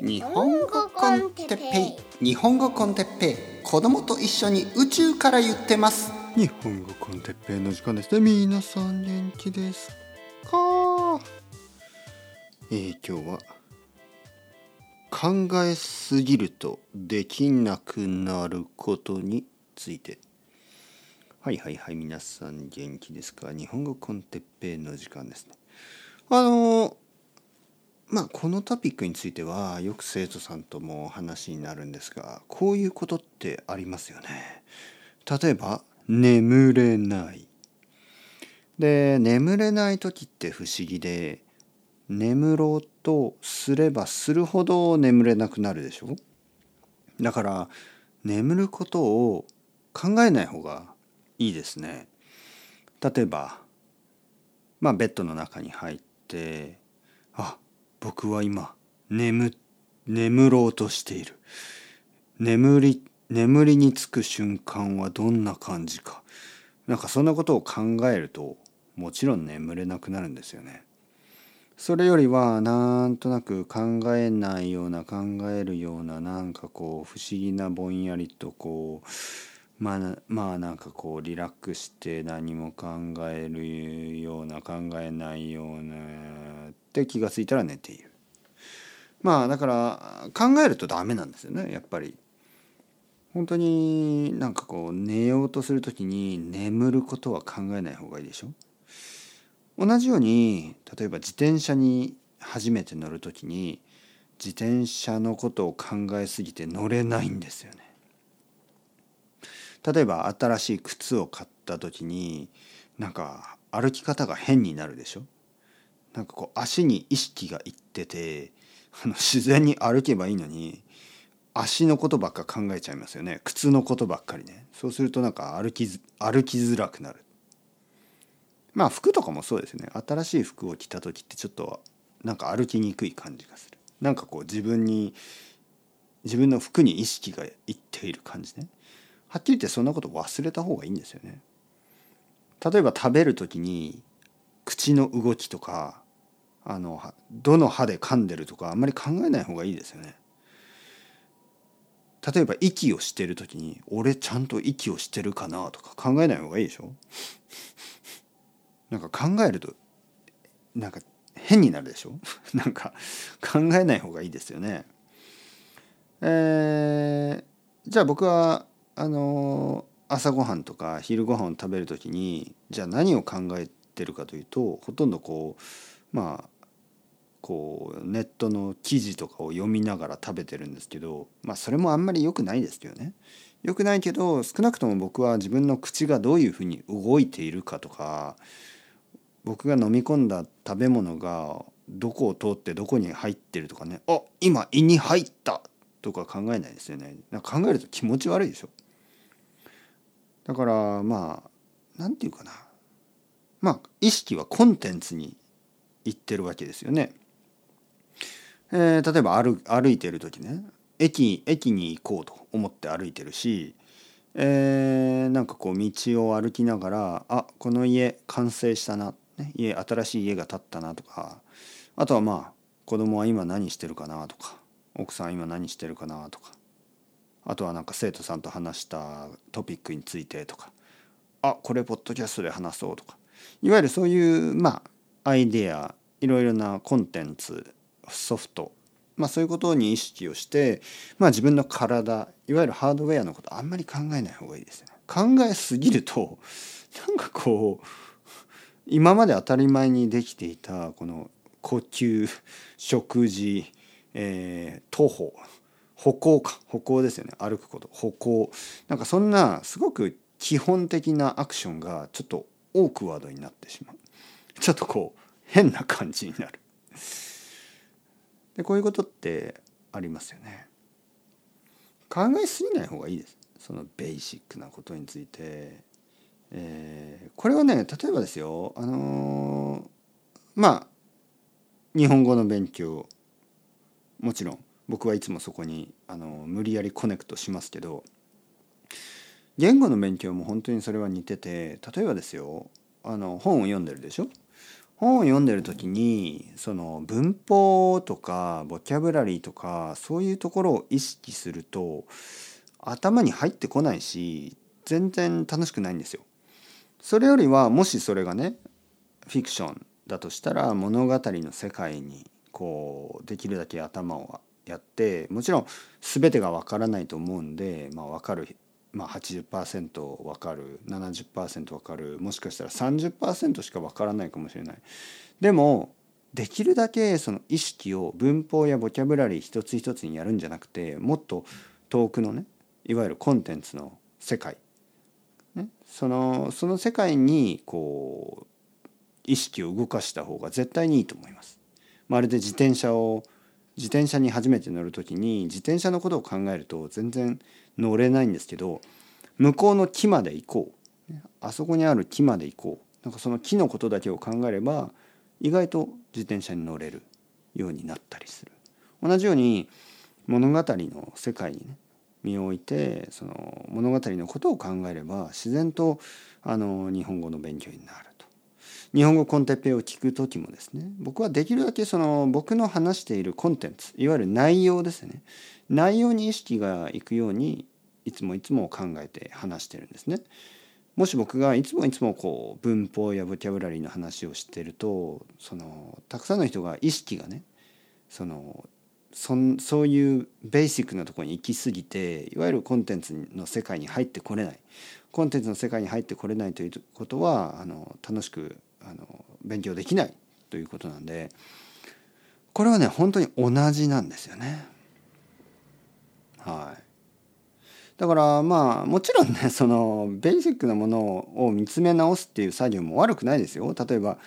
日本語コンテッペイ。日本語コンテッペイ。子供と一緒に宇宙から言ってます。日本語コンテッペイの時間ですね。皆さん元気ですか？えー、今日は考えすぎるとできなくなることについて。はいはいはい皆さん元気ですか？日本語コンテッペイの時間ですね。あのまあこのトピックについてはよく生徒さんとも話になるんですがこういうことってありますよね。例えば眠れない。で眠れない時って不思議で眠ろうとすればするほど眠れなくなるでしょ？だから眠ることを考えない方がいいですね。例えばまあベッドの中に入ってあ僕は今眠眠ろうとしている眠り眠りにつく瞬間はどんな感じかなんかそんなことを考えるともちろん眠れなくなるんですよね。それよりはなんとなく考えないような考えるようななんかこう不思議なぼんやりとこうまあまあなんかこうリラックスして何も考えるような考えないようなって気が付いたら寝ている。まあだから考えるとダメなんですよねやっぱり。本当になんかこう寝ようとする時に眠ることは考えない方がいいでしょ。同じように例えば自転車に初めて乗る時に自転車のことを考えすぎて乗れないんですよね。例えば新しい靴を買った時になんか歩き方が変になるでしょ？なんかこう足に意識がいっててあの自然に歩けばいいのに足のことばっか考えちゃいますよね。靴のことばっかりね。そうするとなんか歩き歩きづらくなる。まあ服とかもそうですね。新しい服を着た時ってちょっとなんか歩きにくい感じがする。なんかこう自分に自分の服に意識がいっている感じね。はっきり言ってそんなこと忘れた方がいいんですよね例えば食べる時に口の動きとかあのどの歯で噛んでるとかあんまり考えない方がいいですよね。例えば息をしてる時に俺ちゃんと息をしてるかなとか考えない方がいいでしょ なんか考えるとなんか変になるでしょ なんか考えない方がいいですよね。えー、じゃあ僕はあの朝ごはんとか昼ごはんを食べる時にじゃあ何を考えてるかというとほとんどこうまあこうネットの記事とかを読みながら食べてるんですけどまあそれもあんまり良くないですけどね。良くないけど少なくとも僕は自分の口がどういうふうに動いているかとか僕が飲み込んだ食べ物がどこを通ってどこに入ってるとかねあ今胃に入ったとか考えないですよね。なんか考えると気持ち悪いでしょ。だからまあ何て言うかな。まあ意識はコンテンツにいってるわけですよね。えー、例えば歩歩いてる時ね。駅駅に行こうと思って歩いてるし、えー、なんかこう道を歩きながらあこの家完成したな、ね、家新しい家が建ったなとか。あとはまあ子供は今何してるかなとか奥さん今何してるかなとか。あとはなんか生徒さんと話したトピックについてとかあこれポッドキャストで話そうとかいわゆるそういうまあアイデアいろいろなコンテンツソフト、まあ、そういうことに意識をして、まあ、自分の体いわゆるハードウェアのことあんまり考えない方がいいですね。考えすぎるとなんかこう今まで当たり前にできていたこの呼吸食事、えー、徒歩歩行か。歩行ですよね。歩くこと。歩行。なんかそんなすごく基本的なアクションがちょっとオークワードになってしまう。ちょっとこう変な感じになる。でこういうことってありますよね。考えすぎない方がいいです。そのベーシックなことについて、えー、これはね例えばですよ。あのー、まあ日本語の勉強。もちろん。僕はいつもそこにあの無理やりコネクトしますけど言語の勉強も本当にそれは似てて例えばですよあの本を読んでるでしょ？本を読んでる時にその文法とかボキャブラリーとかそういうところを意識すると頭に入ってこないし全然楽しくないんですよ。それよりはもしそれがねフィクションだとしたら物語の世界にこうできるだけ頭をやってもちろん全てが分からないと思うんで、まあ、分かる、まあ80%分かる70%分かるもしかしたら30%しか分からないかもしれない。でもできるだけその意識を文法やボキャブラリー一つ一つにやるんじゃなくてもっと遠くのねいわゆるコンテンツの世界、ね、そのその世界にこう意識を動かした方が絶対にいいと思います。まるで自転車を自転車に初めて乗る時に自転車のことを考えると全然乗れないんですけど向こうの木まで行こう。あそこにある木まで行こう。なんかその木のことだけを考えれば意外と自転車に乗れるようになったりする。同じように物語の世界にね身を置いてその物語のことを考えれば自然とあの日本語の勉強になる。日本語コンテッペを聞く時もですね僕はできるだけその僕の話しているコンテンツいわゆる内容ですね内容に意識がいくようにいつもいつも考えて話してるんですね。もし僕がいつもいつもこう文法やボキャブラリーの話をしてるとそのたくさんの人が意識がねそのそんそういうベーシックなところに行き過ぎていわゆるコンテンツの世界に入ってこれないコンテンツの世界に入ってこれないということはあの楽しくあの勉強できないということなんでこれはね本当に同じなんですよね。はい、だからまあもちろんね そのベーシックなものを見つめ直すっていう作業も悪くないですよ。例えば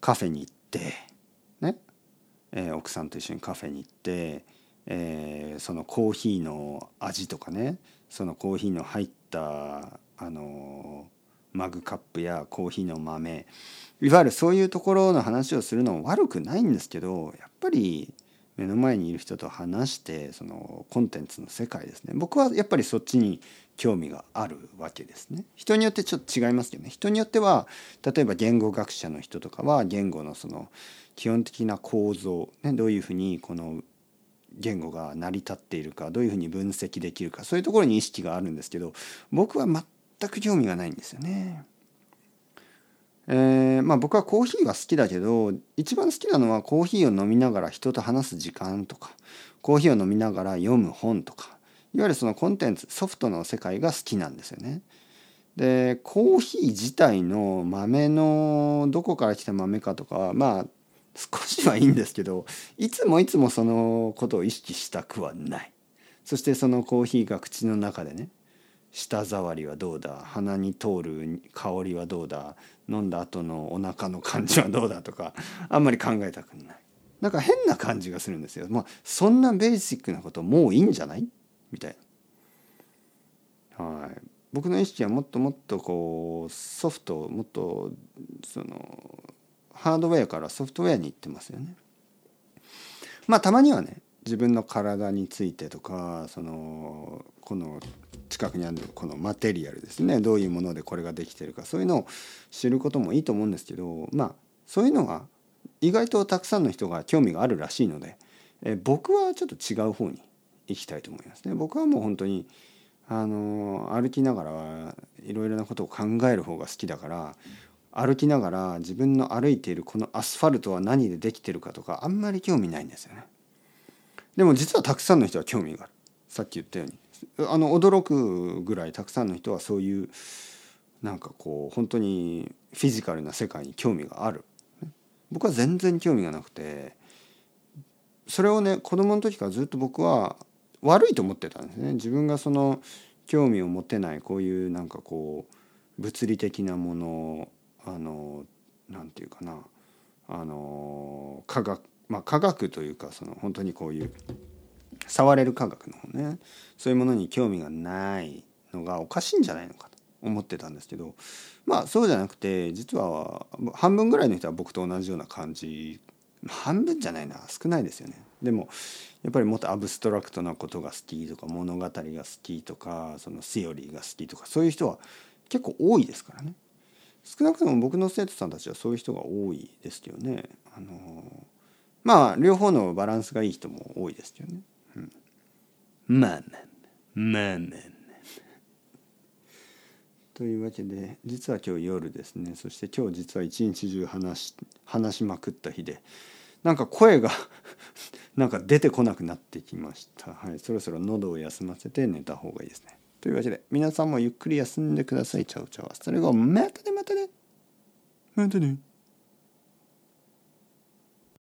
カフェに行ってね、えー、奥さんと一緒にカフェに行って、えー、そのコーヒーの味とかねそのコーヒーの入ったあのマグカップやコーヒーの豆。いわゆるそういうところの話をするのも悪くないんですけどやっぱり目の前にいる人と話してそのコンテンツの世界ですね。僕はやっぱりそっちに興味があるわけですね。人によってちょっと違いますけどね。人によっては例えば言語学者の人とかは言語のその基本的な構造、ね、どういうふうにこの言語が成り立っているかどういうふうに分析できるかそういうところに意識があるんですけど僕は全全く興味がないんですよね。えー、まあ僕はコーヒーは好きだけど一番好きなのはコーヒーを飲みながら人と話す時間とかコーヒーを飲みながら読む本とかいわゆるそのコンテンツソフトの世界が好きなんですよね。でコーヒー自体の豆のどこから来た豆かとかはまあ少しはいいんですけどいつもいつもそのことを意識したくはないそしてそのコーヒーが口の中でね舌触りはどうだ？鼻に通る香りはどうだ？飲んだ後のお腹の感じはどうだとかあんまり考えたくない。なんか変な感じがするんですよ。まあそんなベーシックなこともういいんじゃない？みたいな。はい。僕の意識はもっともっとこうソフトもっとそのハードウェアからソフトウェアに行ってますよね。まあたまにはね自分の体についてとかそのこの近くにあるこのマテリアルですねどういうものでこれができてるかそういうのを知ることもいいと思うんですけどまあそういうのは意外とたくさんの人が興味があるらしいのでえ僕はちょっと違う方に行きたいと思いますね。僕はもう本当にあの歩きながらいろいろなことを考える方が好きだから歩きながら自分の歩いているこのアスファルトは何でできてるかとかあんまり興味ないんですよね。でも実はたくさんの人は興味がある。さっき言ったように。あの驚くぐらいたくさんの人はそういうなんかこう本当にフィジカルな世界に興味がある。僕は全然興味がなくてそれをね子供の時からずっと僕は悪いと思ってたんですね。自分がその興味を持てないこういうなんかこう物理的なものあのなんていうかな。あの科学まあ科学というかその本当にこういう触れる科学の方ねそういうものに興味がないのがおかしいんじゃないのかと思ってたんですけどまあそうじゃなくて実は半分ぐらいの人は僕と同じような感じ半分じゃないな少ないですよね。でもやっぱりもっとアブストラクトなことが好きとか物語が好きとかそのセオリーが好きとかそういう人は結構多いですからね。少なくとも僕の生徒さんたちはそういう人が多いですよね。あのまあ両方のバランスがいい人も多いですよね。うん、まあまあまあまあというわけで実は今日夜ですねそして今日実は一日中話し話しまくった日でなんか声がなんか出てこなくなってきました。はい、そろそろ喉を休ませて寝た方がいいですね。というわけで皆さんもゆっくり休んでください。チャウチャウ。それがまたねまたね。またね。